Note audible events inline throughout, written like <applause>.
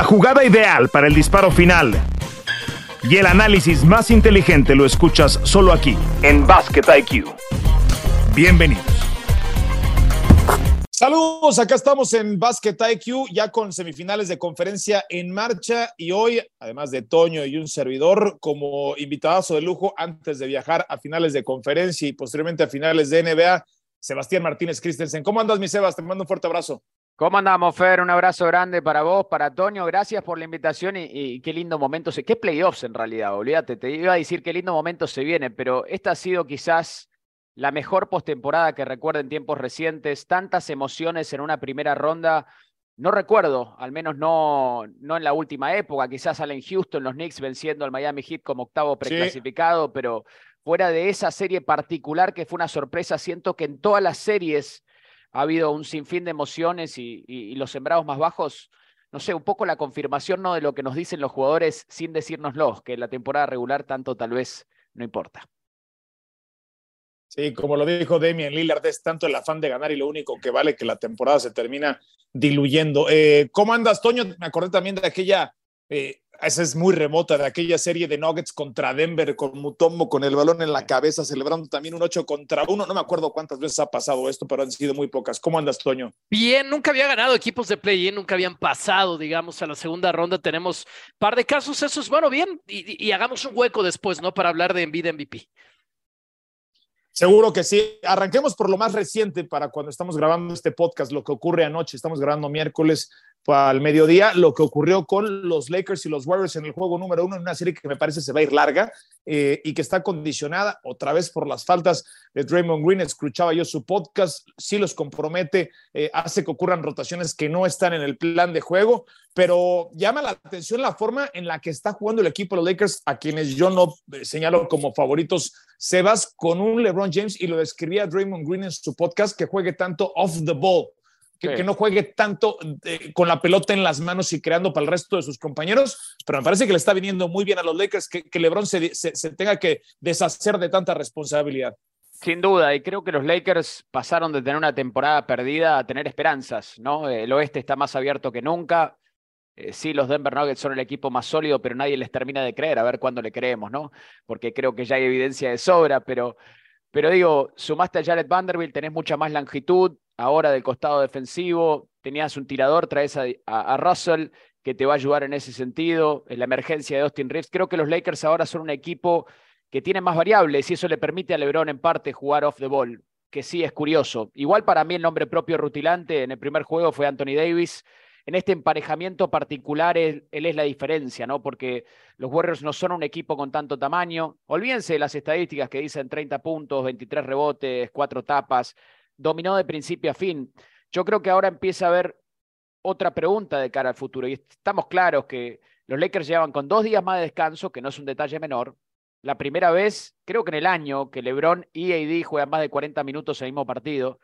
La jugada ideal para el disparo final y el análisis más inteligente lo escuchas solo aquí, en Basket IQ. Bienvenidos. Saludos, acá estamos en Basket IQ, ya con semifinales de conferencia en marcha y hoy, además de Toño y un servidor, como invitadazo de lujo antes de viajar a finales de conferencia y posteriormente a finales de NBA, Sebastián Martínez Christensen. ¿Cómo andas, mi Sebas? Te mando un fuerte abrazo. ¿Cómo andamos, Fer? Un abrazo grande para vos, para Toño. Gracias por la invitación y, qué lindo momento. Se, qué playoffs en realidad, olvídate. Te iba a decir qué lindo momento se viene, pero esta ha sido quizás la mejor postemporada que recuerdo en tiempos recientes. Tantas emociones en una primera ronda. No recuerdo, al menos no, no en la última época. Quizás salen Houston, los Knicks venciendo al Miami Heat como octavo preclasificado, pero fuera de esa serie particular que fue una sorpresa, siento que en todas las series ha habido un sinfín de emociones y, los sembrados más bajos, no sé, un poco la confirmación ¿no? de lo que nos dicen los jugadores sin decírnoslo, que la temporada regular tanto tal vez no importa. Sí, como lo dijo Demian Lillard, es tanto el afán de ganar y lo único que vale que la temporada se termina diluyendo. Eh, ¿Cómo andas, Toño? Me acordé también de aquella eh, esa es muy remota, de aquella serie de Nuggets contra Denver, con Mutombo con el balón en la cabeza, celebrando también un 8 contra 1. No me acuerdo cuántas veces ha pasado esto, pero han sido muy pocas. ¿Cómo andas, Toño? Bien, nunca había ganado equipos de play-in, nunca habían pasado, digamos, a la segunda ronda. Tenemos un par de casos esos, bueno, bien, y, hagamos un hueco después, ¿no? Para hablar de Envid MVP. Seguro que sí. Arranquemos por lo más reciente para cuando estamos grabando este podcast, lo que ocurre anoche. Estamos grabando miércoles al mediodía lo que ocurrió con los Lakers y los Warriors en el juego número uno, en una serie que me parece se va a ir larga eh, y que está condicionada otra vez por las faltas de Draymond Green. Escuchaba yo su podcast, sí los compromete, eh, hace que ocurran rotaciones que no están en el plan de juego, pero llama la atención la forma en la que está jugando el equipo de los Lakers, a quienes yo no eh, señalo como favoritos. Sebas con un LeBron James y lo describía Draymond Green en su podcast que juegue tanto off the ball que, no juegue tanto eh, con la pelota en las manos y creando para el resto de sus compañeros, pero me parece que le está viniendo muy bien a los Lakers que, que LeBron se, se, tenga que deshacer de tanta responsabilidad. Sin duda, y creo que los Lakers pasaron de tener una temporada perdida a tener esperanzas, ¿no? El oeste está más abierto que nunca. Eh, sí, los Denver Nuggets son el equipo más sólido, pero nadie les termina de creer, a ver cuándo le creemos, ¿no? Porque creo que ya hay evidencia de sobra, pero, pero digo, sumaste a Jared Vanderbilt, tenés mucha más longitud, ahora del costado defensivo, tenías un tirador, traes a, Russell que te va a ayudar en ese sentido, en la emergencia de Austin Reeves. Creo que los Lakers ahora son un equipo que tiene más variables y eso le permite a LeBron en parte jugar off the ball, que sí es curioso. Igual para mí el nombre propio rutilante en el primer juego fue Anthony Davis. En este emparejamiento particular él, él, es la diferencia, ¿no? Porque los Warriors no son un equipo con tanto tamaño. Olvídense de las estadísticas que dicen 30 puntos, 23 rebotes, 4 tapas dominó de principio a fin. Yo creo que ahora empieza a haber otra pregunta de cara al futuro. Y estamos claros que los Lakers llevan con dos días más de descanso, que no es un detalle menor. La primera vez, creo que en el año, que LeBron y AD juegan más de 40 minutos en el mismo partido.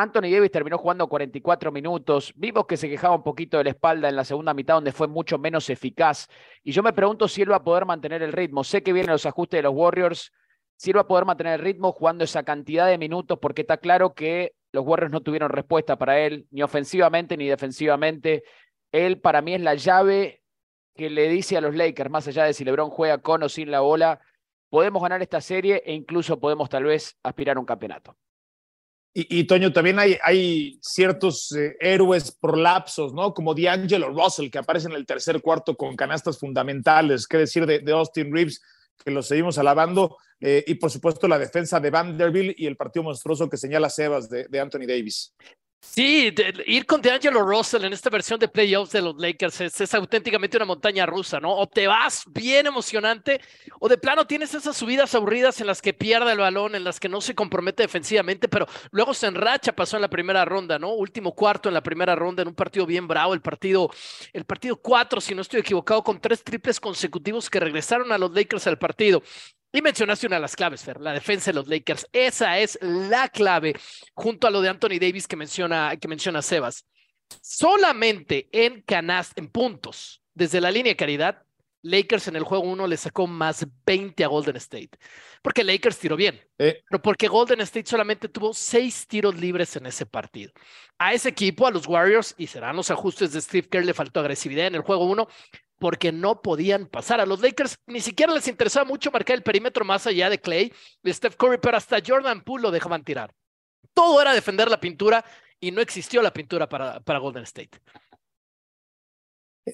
Anthony Davis terminó jugando 44 minutos. Vimos que se quejaba un poquito de la espalda en la segunda mitad, donde fue mucho menos eficaz. Y yo me pregunto si él va a poder mantener el ritmo. Sé que vienen los ajustes de los Warriors, sirva a poder mantener el ritmo jugando esa cantidad de minutos, porque está claro que los Warriors no tuvieron respuesta para él, ni ofensivamente ni defensivamente. Él para mí es la llave que le dice a los Lakers, más allá de si LeBron juega con o sin la bola, podemos ganar esta serie e incluso podemos tal vez aspirar a un campeonato. Y, Toño, también hay, ciertos eh, héroes por lapsos, ¿no? Como D'Angelo Russell, que aparece en el tercer cuarto con canastas fundamentales. ¿Qué decir de, de Austin Reeves? que lo seguimos alabando, eh, y por supuesto la defensa de Vanderbilt y el partido monstruoso que señala Sebas de Anthony Davis. Sí, ir con DeAngelo Russell en esta versión de playoffs de los Lakers es, auténticamente una montaña rusa, ¿no? O te vas bien emocionante, o de plano tienes esas subidas aburridas en las que pierde el balón, en las que no se compromete defensivamente, pero luego se enracha, pasó en la primera ronda, ¿no? Último cuarto en la primera ronda, en un partido bien bravo, el partido, el partido cuatro, si no estoy equivocado, con tres triples consecutivos que regresaron a los Lakers al partido. Y mencionaste una de las claves, Fer, la defensa de los Lakers. Esa es la clave, junto a lo de Anthony Davis que menciona, que menciona Sebas. Solamente en canast, en puntos, desde la línea de caridad, Lakers en el juego 1 le sacó más 20 a Golden State. Porque Lakers tiró bien, pero porque Golden State solamente tuvo 6 tiros libres en ese partido. A ese equipo, a los Warriors, y serán los ajustes de Steve Kerr, le faltó agresividad en el juego 1 porque no podían pasar. A los Lakers ni siquiera les interesaba mucho marcar el perímetro más allá de Clay, de Steph Curry, pero hasta Jordan Poole lo dejaban tirar. Todo era defender la pintura y no existió la pintura para, para Golden State.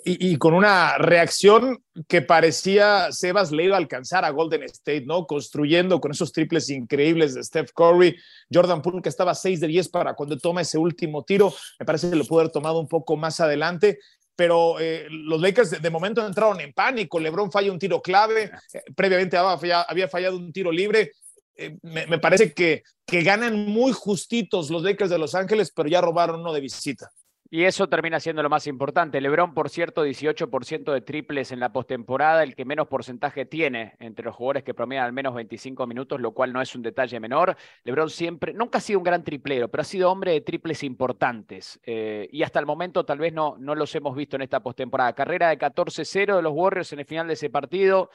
Y, con una reacción que parecía Sebas le iba a alcanzar a Golden State, ¿no? Construyendo con esos triples increíbles de Steph Curry, Jordan Poole que estaba 6 de 10 para cuando toma ese último tiro, me parece que lo pudo haber tomado un poco más adelante, pero eh, los Lakers de, momento entraron en pánico, LeBron falla un tiro clave, eh, previamente había fallado, un tiro libre, eh, me, parece que, que ganan muy justitos los Lakers de Los Ángeles, pero ya robaron uno de visita. Y eso termina siendo lo más importante. Lebron, por cierto, 18% de triples en la postemporada, el que menos porcentaje tiene entre los jugadores que promedian al menos 25 minutos, lo cual no es un detalle menor. Lebron siempre, nunca ha sido un gran triplero, pero ha sido hombre de triples importantes. Eh, y hasta el momento tal vez no, no los hemos visto en esta postemporada. Carrera de 14-0 de los Warriors en el final de ese partido.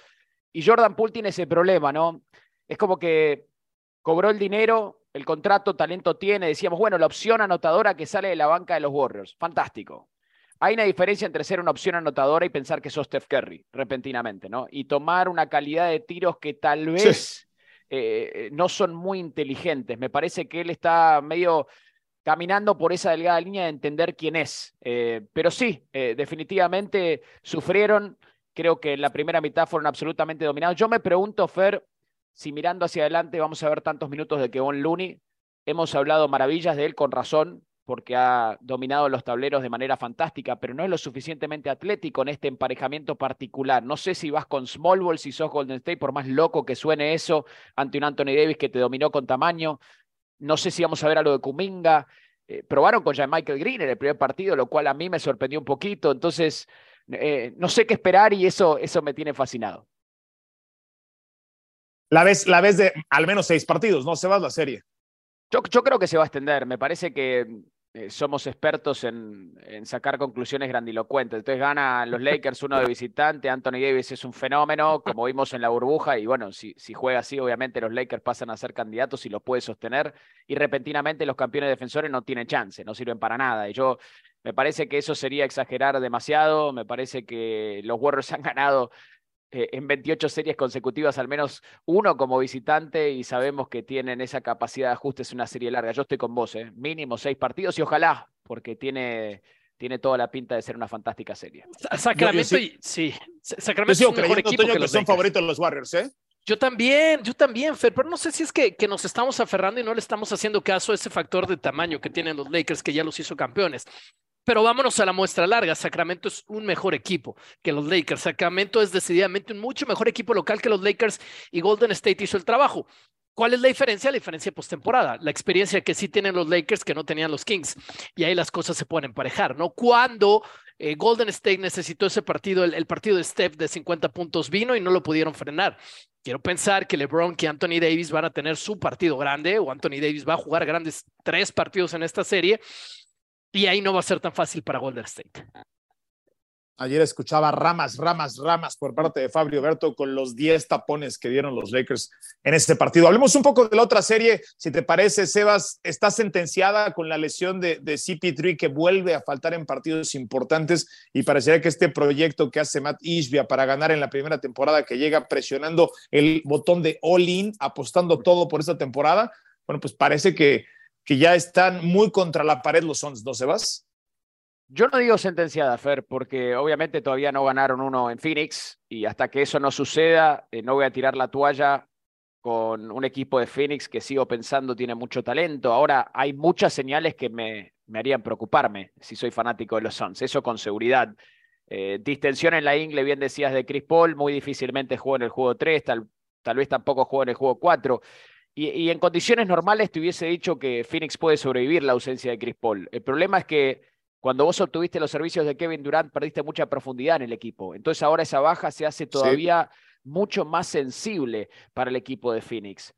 Y Jordan Poole tiene ese problema, ¿no? Es como que cobró el dinero, el contrato, talento tiene. Decíamos, bueno, la opción anotadora que sale de la banca de los Warriors. Fantástico. Hay una diferencia entre ser una opción anotadora y pensar que sos Steph Curry, repentinamente, ¿no? Y tomar una calidad de tiros que tal vez eh, no son muy inteligentes. Me parece que él está medio caminando por esa delgada línea de entender quién es. Eh, pero sí, eh, definitivamente sufrieron. Creo que en la primera mitad fueron absolutamente dominados. Yo me pregunto, Fer, si mirando hacia adelante vamos a ver tantos minutos de Kevon Looney, hemos hablado maravillas de él con razón, porque ha dominado los tableros de manera fantástica, pero no es lo suficientemente atlético en este emparejamiento particular. No sé si vas con Small Ball, si sos Golden State, por más loco que suene eso, ante un Anthony Davis que te dominó con tamaño. No sé si vamos a ver algo de Kuminga. Eh, probaron con Jean Michael Green en el primer partido, lo cual a mí me sorprendió un poquito. Entonces, eh, no sé qué esperar y eso, eso me tiene fascinado la vez, la de al menos seis partidos, ¿no? Se va la serie. Yo, yo creo que se va a extender. Me parece que eh, somos expertos en, en, sacar conclusiones grandilocuentes. Entonces gana los Lakers uno de visitante, Anthony Davis es un fenómeno, como vimos en la burbuja, y bueno, si, si juega así, obviamente los Lakers pasan a ser candidatos y lo puede sostener, y repentinamente los campeones defensores no tienen chance, no sirven para nada. Y yo me parece que eso sería exagerar demasiado, me parece que los Warriors <laughs> han ganado en 28 series consecutivas al menos uno como visitante y sabemos que tienen esa capacidad de ajuste, es una serie larga. Yo estoy con vos, ¿eh? mínimo seis partidos y ojalá, porque tiene, tiene toda la pinta de ser una fantástica serie. Sacramento, sí. Sacramento es un mejor equipo que, los son favoritos los Warriors, ¿eh? Yo también, yo también, Fer, pero no sé si es que, que, nos estamos aferrando y no le estamos haciendo caso a ese factor de tamaño que tienen los Lakers que ya los hizo campeones. Pero vámonos a la muestra larga. Sacramento es un mejor equipo que los Lakers. Sacramento es decididamente un mucho mejor equipo local que los Lakers y Golden State hizo el trabajo. ¿Cuál es la diferencia? La diferencia postemporada, la experiencia que sí tienen los Lakers que no tenían los Kings. Y ahí las cosas se pueden emparejar, ¿no? Cuando eh, Golden State necesitó ese partido, el, partido de Steph de 50 puntos vino y no lo pudieron frenar. Quiero pensar que LeBron, que Anthony Davis van a tener su partido grande o Anthony Davis va a jugar grandes tres partidos en esta serie y ahí no va a ser tan fácil para Golden State. Ayer escuchaba ramas, ramas, ramas por parte de Fabio Berto con los 10 tapones que dieron los Lakers en este partido. Hablemos un poco de la otra serie. Si te parece, Sebas, está sentenciada con la lesión de, de CP3 que vuelve a faltar en partidos importantes y parecería que este proyecto que hace Matt Ishbia para ganar en la primera temporada, que llega presionando el botón de all-in, apostando todo por esta temporada, bueno, pues parece que que ya están muy contra la pared los Suns, ¿no, Sebas? Yo no digo sentenciada, Fer, porque obviamente todavía no ganaron uno en Phoenix y hasta que eso no suceda, eh, no voy a tirar la toalla con un equipo de Phoenix que sigo pensando tiene mucho talento. Ahora hay muchas señales que me, me harían preocuparme si soy fanático de los Suns, eso con seguridad. Eh, distensión en la ingle, bien decías de Chris Paul, muy difícilmente jugó en el juego 3, tal, tal vez tampoco jugó en el juego 4. Y, en condiciones normales te hubiese dicho que Phoenix puede sobrevivir la ausencia de Chris Paul. El problema es que cuando vos obtuviste los servicios de Kevin Durant, perdiste mucha profundidad en el equipo. Entonces ahora esa baja se hace todavía mucho más sensible para el equipo de Phoenix.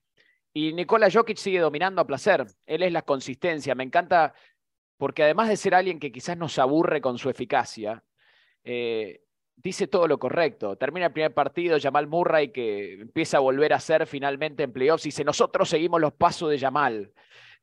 Y Nikola Jokic sigue dominando a placer. Él es la consistencia. Me encanta porque además de ser alguien que quizás nos aburre con su eficacia, eh, dice todo lo correcto. Termina el primer partido, Jamal Murray, que empieza a volver a ser finalmente en playoffs, dice, nosotros seguimos los pasos de Jamal.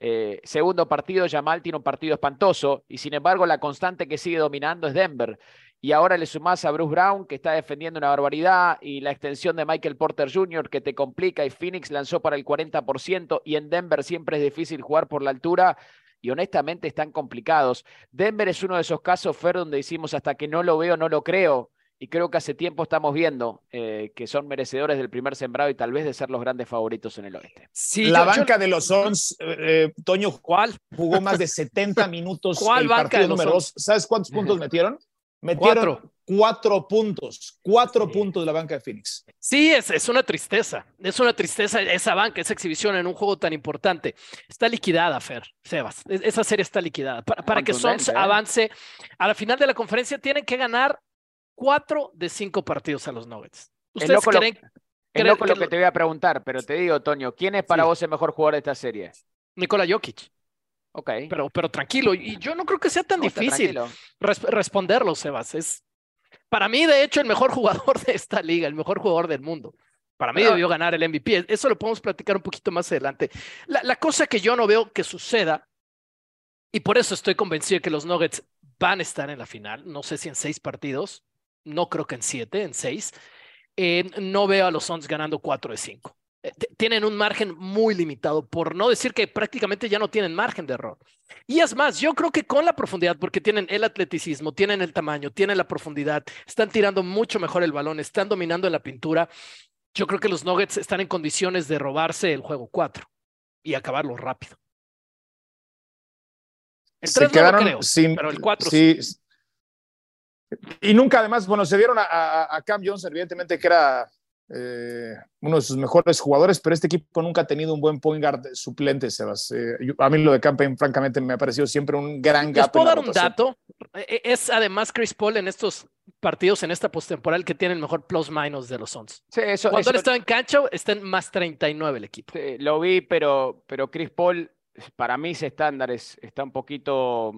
Eh, segundo partido, Jamal tiene un partido espantoso, y sin embargo la constante que sigue dominando es Denver. Y ahora le sumás a Bruce Brown, que está defendiendo una barbaridad, y la extensión de Michael Porter Jr., que te complica, y Phoenix lanzó para el 40%, y en Denver siempre es difícil jugar por la altura y honestamente están complicados. Denver es uno de esos casos, Fer, donde decimos hasta que no lo veo, no lo creo y creo que hace tiempo estamos viendo eh, que son merecedores del primer sembrado y tal vez de ser los grandes favoritos en el oeste. Sí, la banca de los Sons, eh, eh, Toño, ¿cuál? Jugó más de <laughs> 70 minutos ¿Cuál el banca partido de los número dos. ¿Sabes cuántos puntos <laughs> metieron? Metieron Cuatro. cuatro, puntos, cuatro puntos de la banca de Phoenix. Sí, es, es una tristeza. Es una tristeza esa banca, esa exhibición en un juego tan importante. Está liquidada, Fer, Sebas. Es- Esa serie está liquidada. Para, para que Sons ¿eh? avance a la final de la conferencia, tienen que ganar cuatro de cinco partidos a los Nuggets. Es ¿Ustedes loco, lo, creen creen lo que te voy a preguntar, pero te digo, Toño, ¿quién es para Sí. vos el mejor jugador de esta serie? Nikola Jokic? Ok. Pero, pero tranquilo, y yo no creo que sea tan No, difícil res- responderlo, Sebas. Es para mí, de hecho, el mejor <laughs> jugador de esta liga, el mejor jugador del mundo. Para mí Pero- debió ganar el MVP. Eso lo podemos platicar un poquito más adelante. La, la cosa que yo no veo que suceda, y por eso estoy convencido de que los Nuggets van a estar en la final, no sé si en seis partidos, no creo que en siete, en seis, eh, no veo a los Suns ganando cuatro de cinco. Eh, Tienen un margen muy limitado, por no decir que prácticamente ya no tienen margen de error. Y es más, yo creo que con la profundidad, porque tienen el atleticismo, tienen el tamaño, tienen la profundidad, están tirando mucho mejor el balón, están dominando en la pintura. Yo creo que los Nuggets están en condiciones de robarse el juego 4 y acabarlo rápido. El Se 3 no lo quedaron creo, sin. pero el 4 sí. sí. Y nunca, además, bueno, se dieron a, a- a Cam Johnson, evidentemente que era eh, uno de sus mejores jugadores, pero este equipo nunca ha tenido un buen point guard suplente, Sebas. Eh, yo- a mí lo de Campaign, francamente, me ha parecido siempre un gran Les gap. puedo en la dar un rotación. dato. E- Es además Chris Paul en estos partidos, en esta postemporal, que tiene el mejor plus-minus de los Suns. Sí, eso, Cuando eso- él estaba en cancha, está en más 39 el equipo. Sí, lo vi, pero, pero Chris Paul, para mis estándares, está un poquito,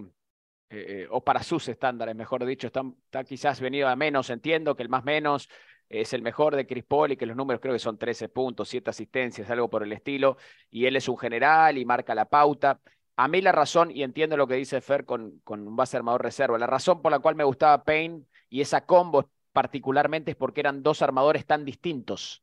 eh, o para sus estándares, mejor dicho, está, está quizás venido a menos. Entiendo que el más menos es el mejor de Chris Paul y que los números creo que son 13 puntos, 7 asistencias, algo por el estilo. Y él es un general y marca la pauta. A mí la razón, y entiendo lo que dice Fer con, con un base armador reserva, la razón por la cual me gustaba Payne y esa combo particularmente es porque eran dos armadores tan distintos.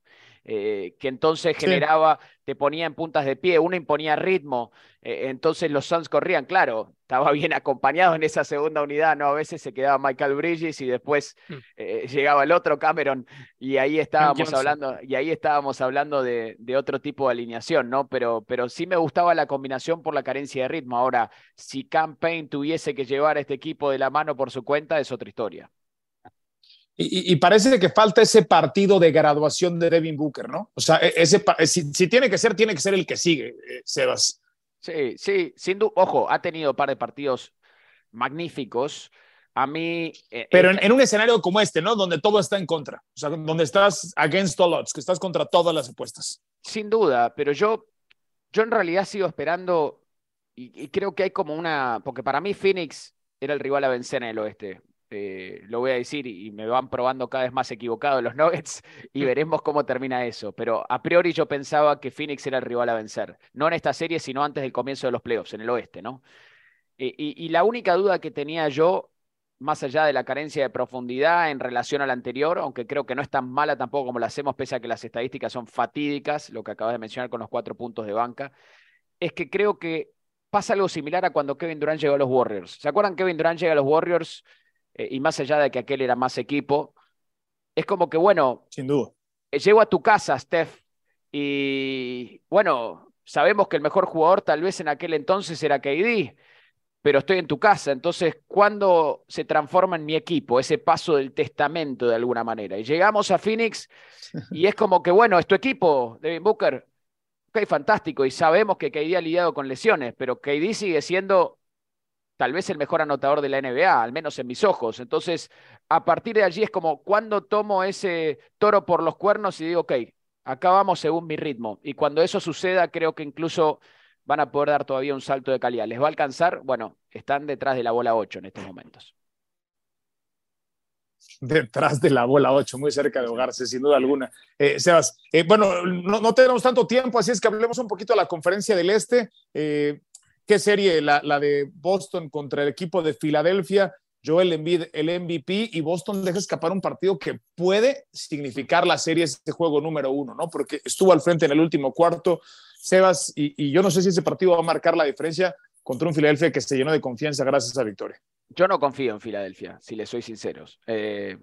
Eh, que entonces Sí. generaba, te ponía en puntas de pie, uno imponía ritmo, eh, entonces los Suns corrían, claro, estaba bien acompañado en esa segunda unidad, ¿no? A veces se quedaba Michael Bridges y después Mm. eh, llegaba el otro Cameron y ahí estábamos hablando, y ahí estábamos hablando de, de otro tipo de alineación, ¿no? Pero, pero sí me gustaba la combinación por la carencia de ritmo. Ahora, si Campaign tuviese que llevar a este equipo de la mano por su cuenta, es otra historia. Y, parece que falta ese partido de graduación de Devin Booker, ¿no? O sea, e- ese, si, si tiene que ser, tiene que ser el que sigue, eh, Sebas. Sí, sí, sin duda, ojo, ha tenido un par de partidos magníficos. A mí. eh, Pero en un escenario como este, ¿no? Donde todo está en contra. O sea, donde estás against all odds, que estás contra todas las apuestas. Sin duda, pero yo, yo en realidad sigo esperando y, y creo que hay como una, porque para mí Phoenix era el rival a vencer en el oeste. Eh, lo voy a decir y, me van probando cada vez más equivocado los <laughs> Nuggets y <laughs> veremos cómo termina eso. Pero a priori yo pensaba que Phoenix era el rival a vencer, no en esta serie, sino antes del comienzo de los playoffs, en el oeste, ¿no? Eh, y, y la única duda que tenía yo, más allá de la carencia de profundidad en relación a la anterior, aunque creo que no es tan mala tampoco como la hacemos, pese a que las estadísticas son fatídicas, lo que acabas de mencionar con los cuatro puntos de banca, es que creo que pasa algo similar a cuando Kevin Durant llegó a los Warriors. ¿Se acuerdan? Kevin Durant llega a los Warriors eh, y más allá de que aquel era más equipo, es como que, bueno, Sin duda. eh, llego a tu casa, Steph, y bueno, sabemos que el mejor jugador tal vez en aquel entonces era KD, pero estoy en tu casa, entonces, ¿cuándo se transforma en mi equipo? Ese paso del testamento de alguna manera. Y llegamos a Phoenix <laughs> y es como que, bueno, es tu equipo, Devin Booker. Ok, fantástico. Y sabemos que KD ha lidiado con lesiones, pero KD sigue siendo tal vez el mejor anotador de la NBA, al menos en mis ojos. Entonces, a partir de allí es como cuando tomo ese toro por los cuernos y digo, ok, acá vamos según mi ritmo. Y cuando eso suceda, creo que incluso van a poder dar todavía un salto de calidad. ¿Les va a alcanzar? Bueno, están detrás de la bola 8 en estos momentos. detrás de la bola 8, muy cerca de ahogarse, sin duda alguna. Eh, Sebas, eh, bueno, no, tenemos tanto tiempo, así es que hablemos un poquito de la conferencia del Este. Eh, ¿Qué serie? La, la, de Boston contra el equipo de Filadelfia. Joel Embiid, el MVP, y Boston deja escapar un partido que puede significar la serie, este juego número uno, ¿no? Porque estuvo al frente en el último cuarto, Sebas, y, y yo no sé si ese partido va a marcar la diferencia contra un Filadelfia que se llenó de confianza gracias a victoria. Yo no confío en Filadelfia, si les soy sinceros. Eh,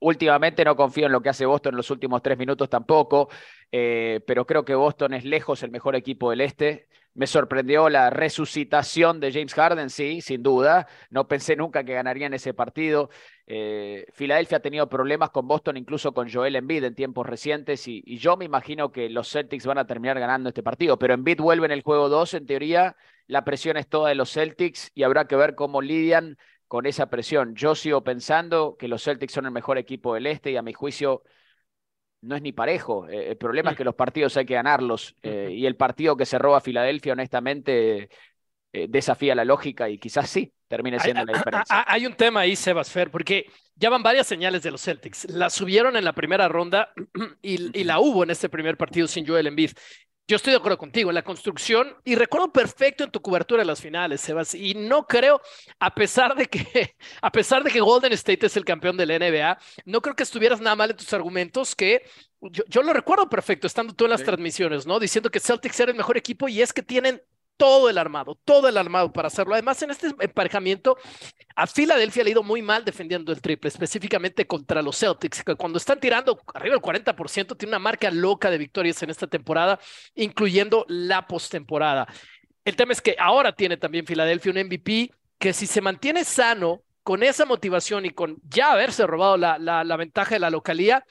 últimamente no confío en lo que hace Boston en los últimos tres minutos tampoco, eh, pero creo que Boston es lejos el mejor equipo del este. Me sorprendió la resucitación de James Harden, sí, sin duda. No pensé nunca que ganarían ese partido. Eh, Filadelfia ha tenido problemas con Boston, incluso con Joel Embiid en tiempos recientes, y, yo me imagino que los Celtics van a terminar ganando este partido. Pero Embiid vuelve en el juego 2, en teoría, la presión es toda de los Celtics y habrá que ver cómo lidian con esa presión. Yo sigo pensando que los Celtics son el mejor equipo del este y a mi juicio no es ni parejo. Eh, el problema es que los partidos hay que ganarlos eh, y el partido que se roba Filadelfia, honestamente, eh, desafía la lógica y quizás sí termine siendo la diferencia. Hay un tema ahí, Sebas Fer, porque ya van varias señales de los Celtics. La subieron en la primera ronda <clears throat> y, y, la hubo en este primer partido sin Joel Embiid. Yo estoy de acuerdo contigo en la construcción y recuerdo perfecto en tu cobertura de las finales, Sebas, y no creo, a pesar de que, <laughs> a pesar de que Golden State es el campeón de la NBA, no creo que estuvieras nada mal en tus argumentos que yo, lo recuerdo perfecto estando tú en las transmisiones, ¿no? Diciendo que Celtics era el mejor equipo y es que tienen todo el armado, todo el armado para hacerlo. Además, en este emparejamiento, a Filadelfia le ha ido muy mal defendiendo el triple, específicamente contra los Celtics, que cuando están tirando arriba del 40%, tiene una marca loca de victorias en esta temporada, incluyendo la postemporada. El tema es que ahora tiene también Filadelfia un MVP que si se mantiene sano, con esa motivación y con ya haberse robado la, la, ventaja de la localía,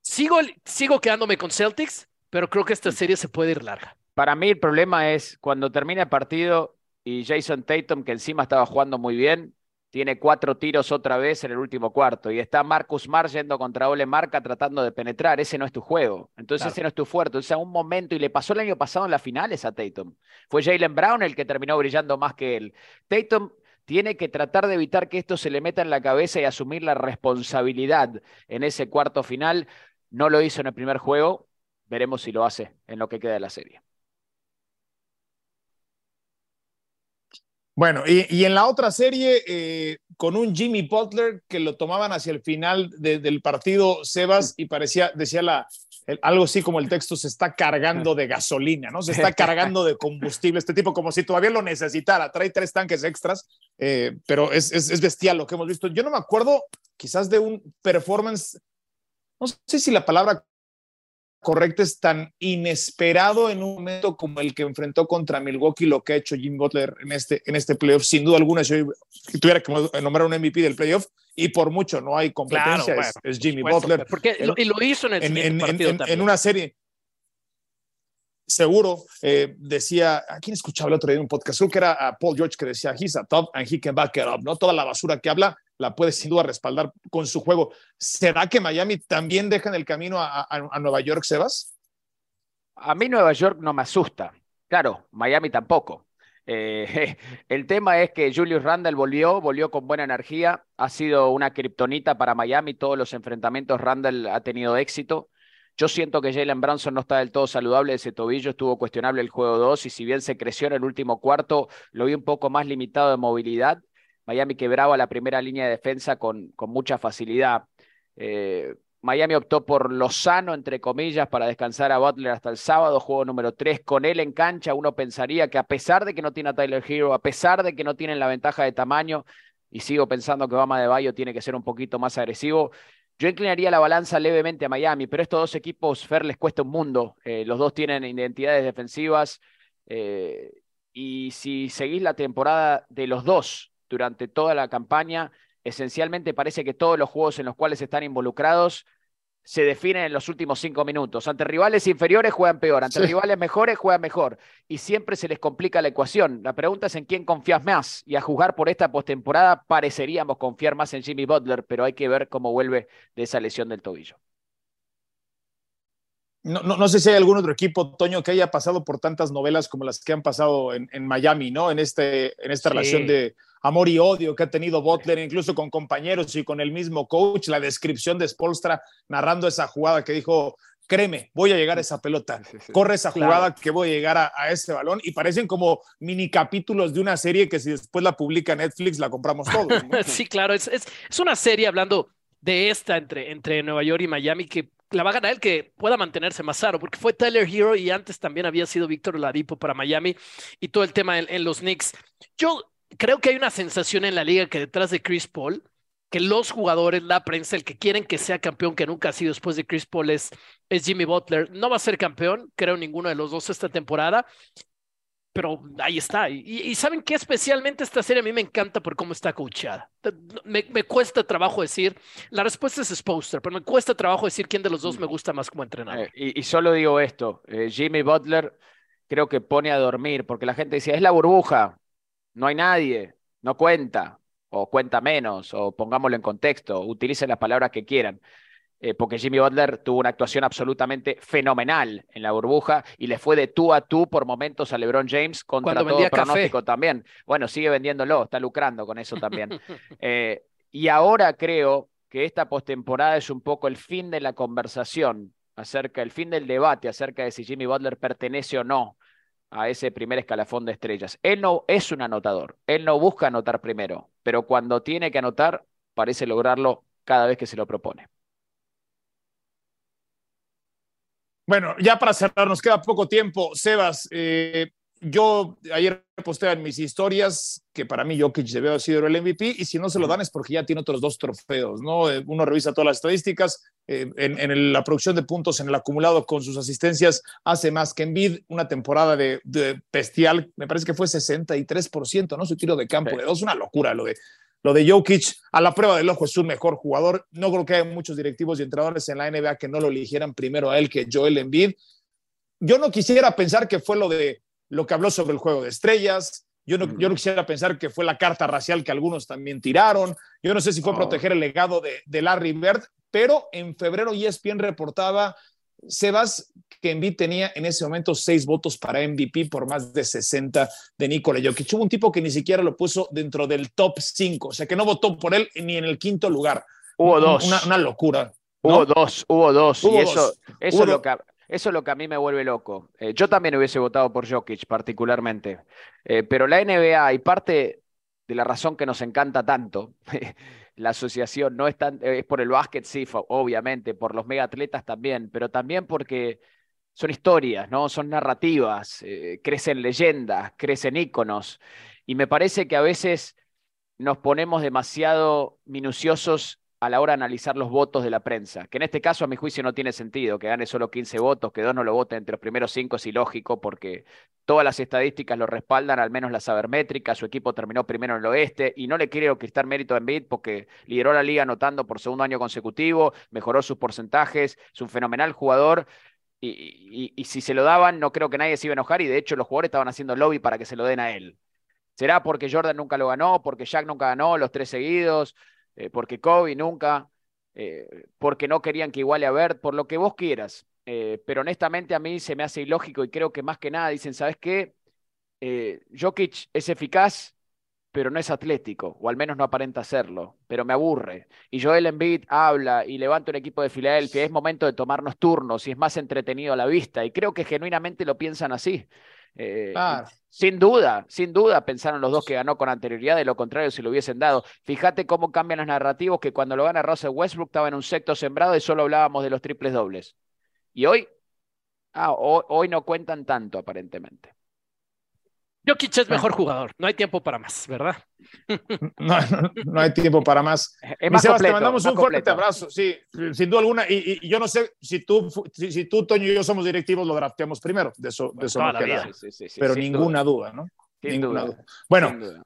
sigo, sigo quedándome con Celtics, pero creo que esta serie se puede ir larga. Para mí el problema es cuando termina el partido y Jason Tatum, que encima estaba jugando muy bien, tiene cuatro tiros otra vez en el último cuarto y está Marcus Mar yendo contra Ole Marca tratando de penetrar. Ese no es tu juego. Entonces ese no es tu fuerte. O sea, un momento, y le pasó el año pasado en las finales a Tatum. Fue Jalen Brown el que terminó brillando más que él. Tatum tiene que tratar de evitar que esto se le meta en la cabeza y asumir la responsabilidad en ese cuarto final. No lo hizo en el primer juego. Veremos si lo hace en lo que queda de la serie. Bueno, y, en la otra serie, eh, con un Jimmy Butler que lo tomaban hacia el final del partido, Sebas, y parecía, decía la, algo así como el texto, se está cargando de gasolina, ¿no? Se está <laughs> cargando de combustible, este tipo, como si todavía lo necesitara. Trae tres tanques extras, eh, pero es, es, es bestial lo que hemos visto. Yo no me acuerdo quizás de un performance, no sé si la palabra correcto es tan inesperado en un momento como el que enfrentó contra Milwaukee, lo que ha hecho Jim Butler en este, en este playoff. Sin duda alguna, si tuviera que nombrar un MVP del playoff, y por mucho no hay competencia, es, Jimmy Butler. Porque, y lo hizo en el en, partido en, una serie. Seguro, eh, decía, ¿a quién escuchaba el otro día en un podcast? Creo que era a Paul George que decía, he's a top and he can back it up, ¿no? Toda la basura que habla la puede sin duda respaldar con su juego. ¿Será que Miami también deja en el camino a, Nueva York, Sebas? A mí Nueva York no me asusta. Claro, Miami tampoco. Eh, <laughs> el tema es que Julius Randle volvió, volvió con buena energía. Ha sido una kriptonita para Miami. Todos los enfrentamientos Randle ha tenido éxito. Yo siento que Jalen Branson no está del todo saludable de ese tobillo, estuvo cuestionable el juego 2 y si bien se creció en el último cuarto, lo vi un poco más limitado de movilidad. Miami quebraba la primera línea de defensa con, con mucha facilidad. Eh, Miami optó por lo sano, entre comillas, para descansar a Butler hasta el sábado, juego número 3. Con él en cancha, uno pensaría que a pesar de que no tiene a Tyler Hero, a pesar de que no tienen la ventaja de tamaño, y sigo pensando que Bama de Bayo tiene que ser un poquito más agresivo, yo inclinaría la balanza levemente a Miami, pero estos dos equipos, Fer, les cuesta un mundo. Eh, los dos tienen identidades defensivas. Eh, y si seguís la temporada de los dos durante toda la campaña. Esencialmente parece que todos los juegos en los cuales están involucrados se definen en los últimos cinco minutos. Ante rivales inferiores juegan peor, ante rivales mejores juegan mejor. Y siempre se les complica la ecuación. La pregunta es en quién confías más. Y a jugar por esta postemporada pareceríamos confiar más en Jimmy Butler, pero hay que ver cómo vuelve de esa lesión del tobillo. No, no, sé si hay algún otro equipo, Toño, que haya pasado por tantas novelas como las que han pasado en, Miami, ¿no? En, este, en esta relación de amor y odio que ha tenido Butler, incluso con compañeros y con el mismo coach, la descripción de Spolstra narrando esa jugada que dijo, créeme, voy a llegar a esa pelota, corre esa jugada que voy a llegar a, ese balón y parecen como mini capítulos de una serie que si después la publica Netflix la compramos todos. <laughs> sí, claro, es, es, es, una serie hablando de esta entre, entre Nueva York y Miami que la va a ganar el que pueda mantenerse más porque fue Tyler Hero y antes también había sido Víctor Ladipo para Miami y todo el tema en, los Knicks. Yo creo que hay una sensación en la liga que detrás de Chris Paul, que los jugadores, la prensa, el que quieren que sea campeón, que nunca ha sido después de Chris Paul, es, Jimmy Butler. No va a ser campeón, creo ninguno de los dos esta temporada, pero ahí está. Y, saben que especialmente esta serie a mí me encanta por cómo está coachada. Me, cuesta trabajo decir, la respuesta es Sposter, pero me cuesta trabajo decir quién de los dos me gusta más como entrenador. Eh, y, solo digo esto, eh, Jimmy Butler creo que pone a dormir, porque la gente decía, es la burbuja, no hay nadie, no cuenta, o cuenta menos, o pongámoslo en contexto, utilicen las palabras que quieran. Eh, porque Jimmy Butler tuvo una actuación absolutamente fenomenal en la burbuja y le fue de tú a tú por momentos a LeBron James contra todo pronóstico también. Bueno, sigue vendiéndolo, está lucrando con eso también. <laughs> Eh, y ahora creo que esta postemporada es un poco el fin de la conversación acerca, el fin del debate acerca de si Jimmy Butler pertenece o no a ese primer escalafón de estrellas. Él no es un anotador, él no busca anotar primero, pero cuando tiene que anotar, parece lograrlo cada vez que se lo propone. Bueno, ya para cerrar, nos queda poco tiempo. Sebas, eh, yo ayer posté en mis historias que para mí Jokic debe haber sido el MVP y si no se lo dan es porque ya tiene otros dos trofeos, ¿no? Eh, uno revisa todas las estadísticas, eh, en, la producción de puntos, en el acumulado con sus asistencias, hace más que Envid, una temporada de, bestial, me parece que fue 63%, ¿no? Su tiro de campo de dos, una locura lo de, lo de Jokic, a la prueba del ojo, es un mejor jugador. No creo que haya muchos directivos y entrenadores en la NBA que no lo eligieran primero a él que Joel Embiid. Yo no quisiera pensar que fue lo de lo que habló sobre el juego de estrellas. Yo no, yo no quisiera pensar que fue la carta racial que algunos también tiraron. Yo no sé si fue proteger el legado de, de Larry Bird, pero en febrero ESPN reportaba Sebas, que Embiid tenía en ese momento seis votos para MVP por más de 60 de Nikola Jokic. Hubo un tipo que ni siquiera lo puso dentro del top 5, o sea que no votó por él ni en el quinto lugar. Hubo dos. Una, locura. Hubo dos, hubo dos. y eso, eso, es lo que, eso es lo que a mí me vuelve loco. Eh, yo también hubiese votado por Jokic particularmente, eh, pero la NBA y parte de la razón que nos encanta tanto <laughs> la asociación no es, tan, es por el básquet, sí, obviamente, por los megaatletas también, pero también porque son historias, ¿no? Son narrativas, eh, crecen leyendas, crecen íconos, y me parece que a veces nos ponemos demasiado minuciosos a la hora de analizar los votos de la prensa, que en este caso a mi juicio no tiene sentido, que gane solo 15 votos, que dos no lo voten entre los primeros cinco es ilógico porque todas las estadísticas lo respaldan, al menos la sabermétrica, su equipo terminó primero en el oeste y no le quiero quitar mérito a Embiid porque lideró la liga anotando por segundo año consecutivo, mejoró sus porcentajes, es un fenomenal jugador, y, y, si se lo daban, no creo que nadie se iba a enojar y de hecho los jugadores estaban haciendo lobby para que se lo den a él. ¿Será porque Jordan nunca lo ganó, porque Jack nunca ganó los tres seguidos? Eh, porque Kobe nunca, eh, porque no querían que iguale a Bert, por lo que vos quieras. Eh, pero honestamente a mí se me hace ilógico y creo que más que nada dicen, ¿sabes qué? Jokic es eficaz, pero no es atlético, o al menos no aparenta serlo, pero me aburre. Y Joel Embiid habla y levanta un equipo de Filadelfia, es momento de tomarnos turnos y es más entretenido a la vista, y creo que genuinamente lo piensan así. Eh, sin duda, sin duda pensaron los dos que ganó con anterioridad, de lo contrario si lo hubiesen dado. Fíjate cómo cambian los narrativos, que cuando lo gana Russell Westbrook estaba en un sexto sembrado y solo hablábamos de los triples dobles. Y hoy, ah, hoy no cuentan tanto aparentemente. Jokic es mejor jugador, no hay tiempo para más, ¿verdad? No, no, hay tiempo para más. <laughs> Es te mandamos un fuerte abrazo, sí, sin duda alguna. Y, yo no sé si tú, si, tú, Toño y yo somos directivos, lo drafteamos primero, de eso, de eso no queda. Pero ninguna duda. ¿no? ninguna duda. Bueno,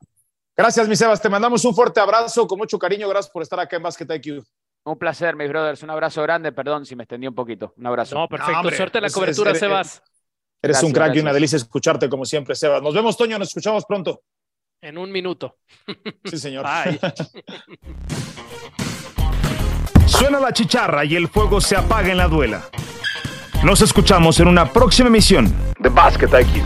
gracias, mi Sebas, te mandamos un fuerte abrazo, con mucho cariño, gracias por estar acá en Basket IQ. Un placer, mis brothers, un abrazo grande, perdón si me extendí un poquito, un abrazo. No, perfecto, suerte en la cobertura, Sebas. Eres un crack y una delicia escucharte como siempre, Sebas. Nos vemos, Toño, nos escuchamos pronto. En un minuto. <laughs> Sí, señor. <laughs> Suena la chicharra y el fuego se apaga en la duela. Nos escuchamos en una próxima emisión de Basket IQ.